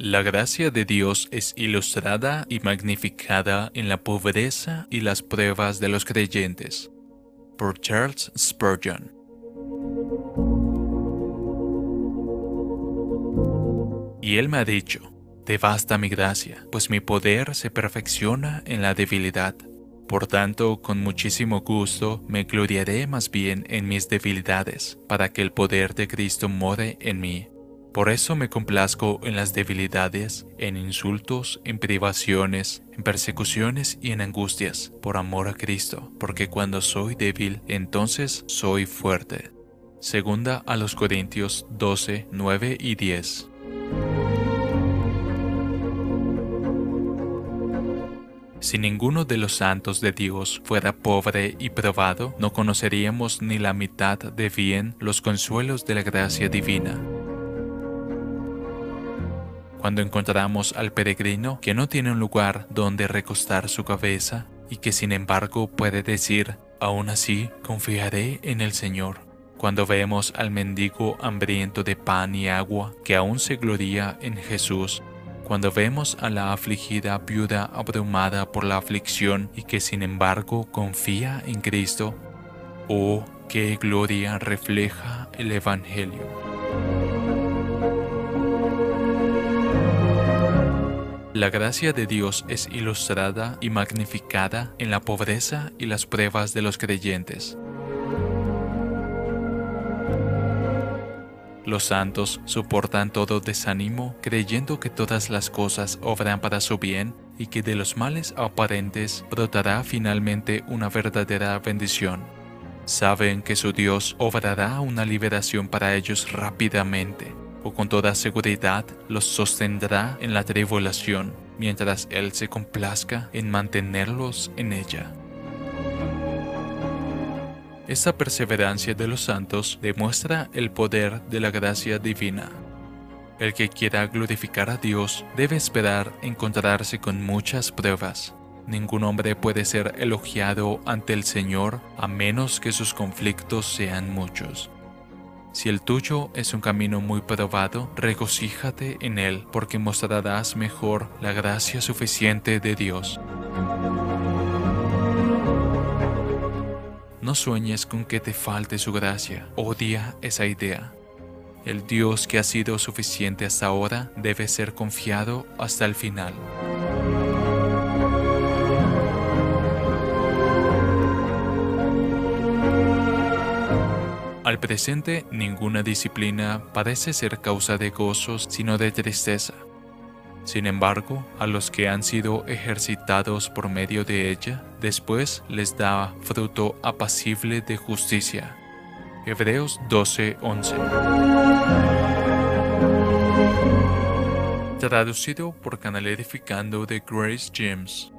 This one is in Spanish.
La gracia de Dios es ilustrada y magnificada en la pobreza y las pruebas de los creyentes. Por Charles Spurgeon. Y él me ha dicho, te basta mi gracia, pues mi poder se perfecciona en la debilidad. Por tanto, con muchísimo gusto me gloriaré más bien en mis debilidades, para que el poder de Cristo more en mí. Por eso me complazco en las debilidades, en insultos, en privaciones, en persecuciones y en angustias, por amor a Cristo, porque cuando soy débil, entonces soy fuerte. Segunda a los Corintios 12, 9 y 10. Si ninguno de los santos de Dios fuera pobre y probado, no conoceríamos ni la mitad de bien los consuelos de la gracia divina. Cuando encontramos al peregrino que no tiene un lugar donde recostar su cabeza y que sin embargo puede decir, aún así confiaré en el Señor. Cuando vemos al mendigo hambriento de pan y agua que aún se gloria en Jesús cuando vemos a la afligida viuda abrumada por la aflicción y que sin embargo confía en Cristo, oh, qué gloria refleja el Evangelio. La gracia de Dios es ilustrada y magnificada en la pobreza y las pruebas de los creyentes. Los santos soportan todo desánimo creyendo que todas las cosas obran para su bien y que de los males aparentes brotará finalmente una verdadera bendición. Saben que su Dios obrará una liberación para ellos rápidamente, con toda seguridad los sostendrá en la tribulación, mientras Él se complazca en mantenerlos en ella. Esta perseverancia de los santos demuestra el poder de la gracia divina. El que quiera glorificar a Dios debe esperar encontrarse con muchas pruebas. Ningún hombre puede ser elogiado ante el Señor a menos que sus conflictos sean muchos. Si el tuyo es un camino muy probado, regocíjate en él porque mostrarás mejor la gracia suficiente de Dios. No sueñes con que te falte su gracia. Odia esa idea. El Dios que ha sido suficiente hasta ahora debe ser confiado hasta el final. Al presente, ninguna disciplina parece ser causa de gozos, sino de tristeza. Sin embargo, a los que han sido ejercitados por medio de ella, después les da fruto apacible de justicia. Hebreos 12:11 Traducido por Canal Edificando de Grace James